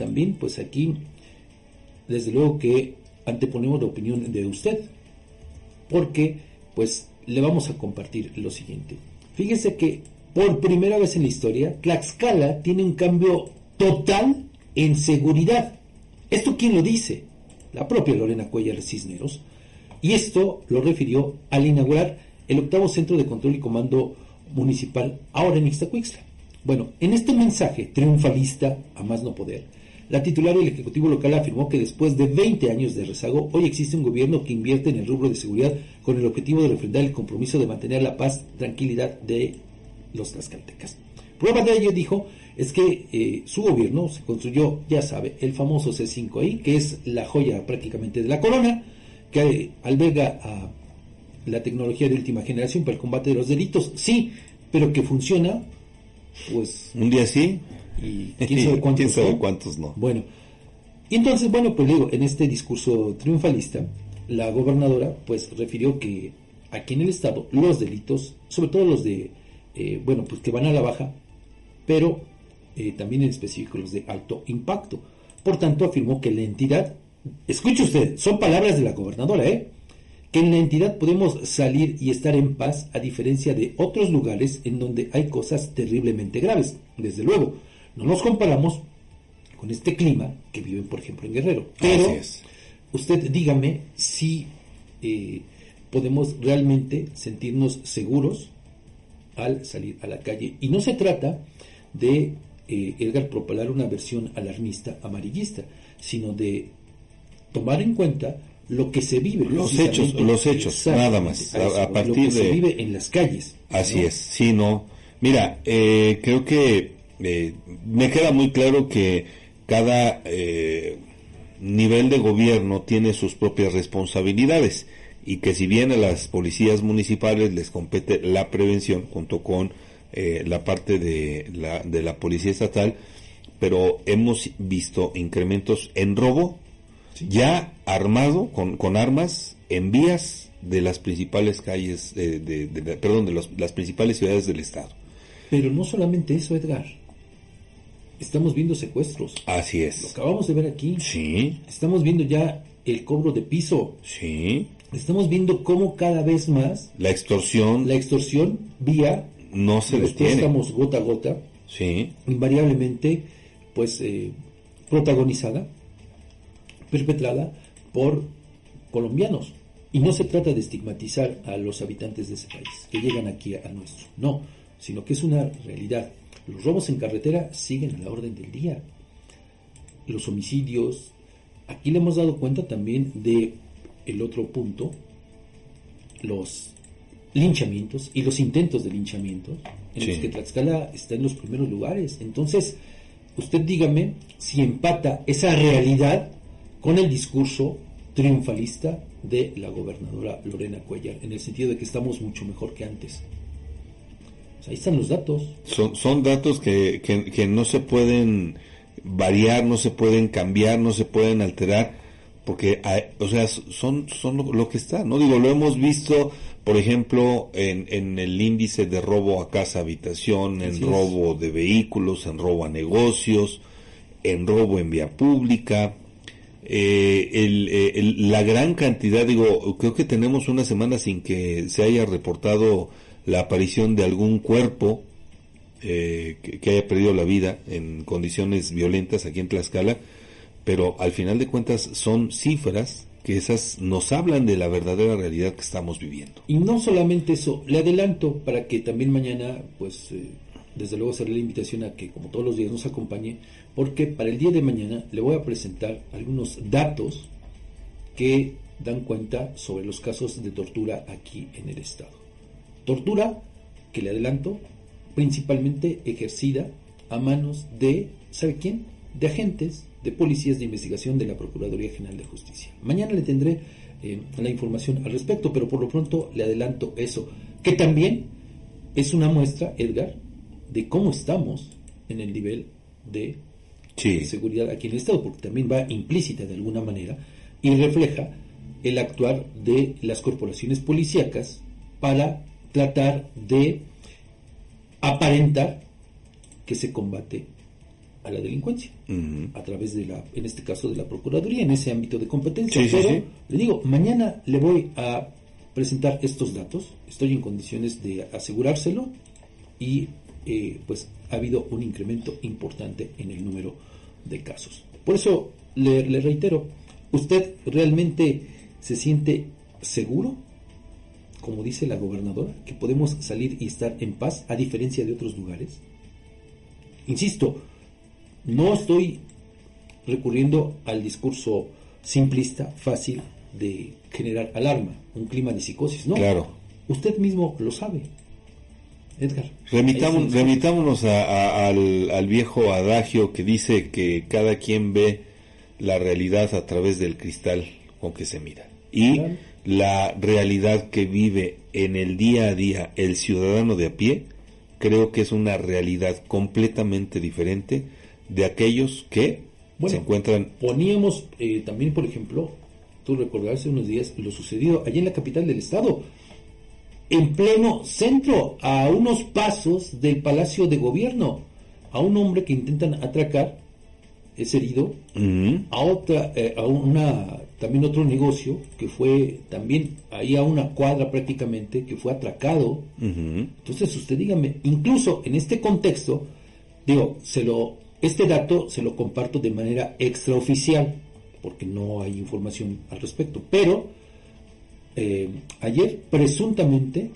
también pues aquí, desde luego que anteponemos la opinión de usted, porque pues le vamos a compartir lo siguiente. Fíjese que por primera vez en la historia, Tlaxcala tiene un cambio total en seguridad. ¿Esto quién lo dice? La propia Lorena Cuellar Cisneros. Y esto lo refirió al inaugurar el octavo Centro de Control y Comando Municipal, ahora en Ixtacuixtla. Bueno, en este mensaje triunfalista, a más no poder, la titular del Ejecutivo local afirmó que después de 20 años de rezago, hoy existe un gobierno que invierte en el rubro de seguridad con el objetivo de refrendar el compromiso de mantener la paz, tranquilidad de los tlaxcaltecas. Prueba de ello, dijo, es que eh, su gobierno se construyó, ya sabe, el famoso C5I, que es la joya prácticamente de la corona, que alberga a la tecnología de última generación para el combate de los delitos, sí, pero que funciona, pues... Un día sí. Y quién sabe cuántos, ¿Quién sabe cuántos no. Bueno, y entonces, bueno, pues digo, en este discurso triunfalista, la gobernadora pues refirió que aquí en el estado los delitos, sobre todo los de, eh, bueno, pues que van a la baja, pero eh, también en específico los de alto impacto. Por tanto, afirmó que la entidad, escuche usted, son palabras de la gobernadora, ¿eh? que en la entidad podemos salir y estar en paz a diferencia de otros lugares en donde hay cosas terriblemente graves. Desde luego, no nos comparamos con este clima que viven, por ejemplo, en Guerrero. Pero usted dígame si eh, podemos realmente sentirnos seguros al salir a la calle. Y no se trata de eh, Edgar propalar una versión alarmista, amarillista, sino de tomar en cuenta lo que se vive. Los hechos, los hechos, nada más. A, partir lo que se vive en las calles. Así es, sí, no. Mira, eh, creo que eh, me queda muy claro que cada eh, nivel de gobierno tiene sus propias responsabilidades y que si bien a las policías municipales les compete la prevención junto con eh, la parte de la, de la policía estatal, pero hemos visto incrementos en robo ya armado con, con armas en vías de las principales calles, de, perdón, de las principales ciudades del estado. Pero no solamente eso, Edgar. Estamos viendo secuestros. Así es. Lo acabamos de ver aquí. Sí. Estamos viendo ya el cobro de piso. Sí. Estamos viendo cómo cada vez más la extorsión, la extorsión vía no se detiene. Estamos gota a gota. Sí. Invariablemente, pues eh, protagonizada, perpetrada por colombianos. Y no se trata de estigmatizar a los habitantes de ese país que llegan aquí a nuestro. No, sino que es una realidad. Los robos en carretera siguen a la orden del día. Los homicidios. Aquí le hemos dado cuenta también de el otro punto, los linchamientos y los intentos de linchamientos, en los que Tlaxcala está en los primeros lugares. Entonces, usted dígame si empata esa realidad con el discurso triunfalista de la gobernadora Lorena Cuellar, en el sentido de que estamos mucho mejor que antes. Ahí están los datos. Son, son datos que, que no se pueden variar, no se pueden cambiar, no se pueden alterar porque, o sea, son, son lo, que está, ¿no? Digo, lo hemos visto, por ejemplo, en, en el índice de robo a casa habitación, en robo de vehículos, en robo a negocios, en robo en vía pública, eh, eh, la gran cantidad, digo, creo que tenemos una semana sin que se haya reportado la aparición de algún cuerpo eh, que, haya perdido la vida en condiciones violentas aquí en Tlaxcala pero al final de cuentas son cifras que esas nos hablan de la verdadera realidad que estamos viviendo. Y no solamente eso, le adelanto para que también mañana, pues, eh, desde luego hacerle la invitación a que como todos los días nos acompañe, porque para el día de mañana le voy a presentar algunos datos que dan cuenta sobre los casos de tortura aquí en el estado. Tortura, que le adelanto, principalmente ejercida a manos de, ¿sabe quién? De agentes de policías de investigación de la Procuraduría General de Justicia. Mañana le tendré eh, la información al respecto, pero por lo pronto le adelanto eso, que también es una muestra, Edgar, de cómo estamos en el nivel de, seguridad aquí en el Estado, porque también va implícita de alguna manera y refleja el actuar de las corporaciones policíacas para tratar de aparentar que se combate a la delincuencia a través de la, en este caso de la Procuraduría, en ese ámbito de competencia. Sí, sí, Pero sí. le digo, mañana le voy a presentar estos datos, estoy en condiciones de asegurárselo y eh, pues ha habido un incremento importante en el número de casos. Por eso le, le reitero, ¿usted realmente se siente seguro? Como dice la gobernadora, que podemos salir y estar en paz a diferencia de otros lugares. Insisto, no estoy recurriendo al discurso simplista, fácil de generar alarma, un clima de psicosis, ¿no? Claro. Usted mismo lo sabe, Edgar. Remitamos- remitámonos a- a- al, al viejo adagio que dice que cada quien ve la realidad a través del cristal con que se mira. Y Claro. La realidad que vive en el día a día el ciudadano de a pie, creo que es una realidad completamente diferente de aquellos que Bueno. se encuentran Poníamos eh, también, por ejemplo, tú recordarás unos días lo sucedido allí en la capital del estado, en pleno centro, a unos pasos del Palacio de Gobierno, a un hombre que intentan atracar, es herido, Ujú. a otra, eh, a una, también otro negocio que fue también ahí a una cuadra prácticamente, que fue atracado. Entonces usted dígame, incluso en este contexto, digo, se lo, este dato se lo comparto de manera extraoficial, porque no hay información al respecto, pero eh, ayer presuntamente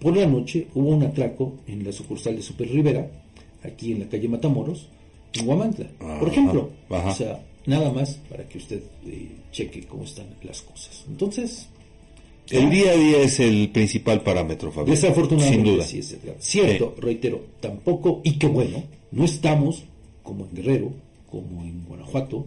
por la noche hubo un atraco en la sucursal de Super Rivera, aquí en la calle Matamoros, Ajá, por ejemplo. ajá. O sea, nada más para que usted eh, cheque cómo están las cosas. Entonces, El día a día es el principal parámetro, Fabián. Desafortunadamente, Sin duda. sí es. Cierto, reitero, tampoco, y qué bueno, no estamos como en Guerrero, como en Guanajuato,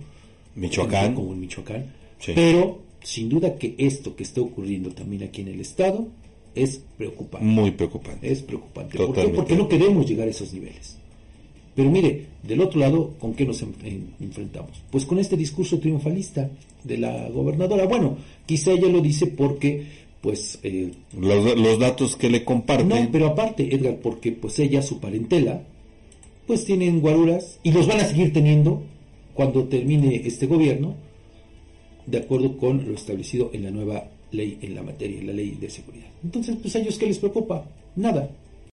Michoacán. como en Michoacán, Sí. pero sin duda que esto que está ocurriendo también aquí en el Estado es preocupante. Muy preocupante. Es preocupante. ¿Por qué? Porque no queremos llegar a esos niveles. Pero mire, del otro lado, ¿con qué nos en- en- enfrentamos? Pues con este discurso triunfalista de la gobernadora. Bueno, quizá ella lo dice porque, pues, eh, Los, los datos que le comparten. no, pero aparte, Edgar, porque pues ella, su parentela, pues tienen guaruras y los van a seguir teniendo cuando termine este gobierno, de acuerdo con lo establecido en la nueva ley en la materia, la ley de seguridad. Entonces, pues a ellos, ¿qué les preocupa? Nada.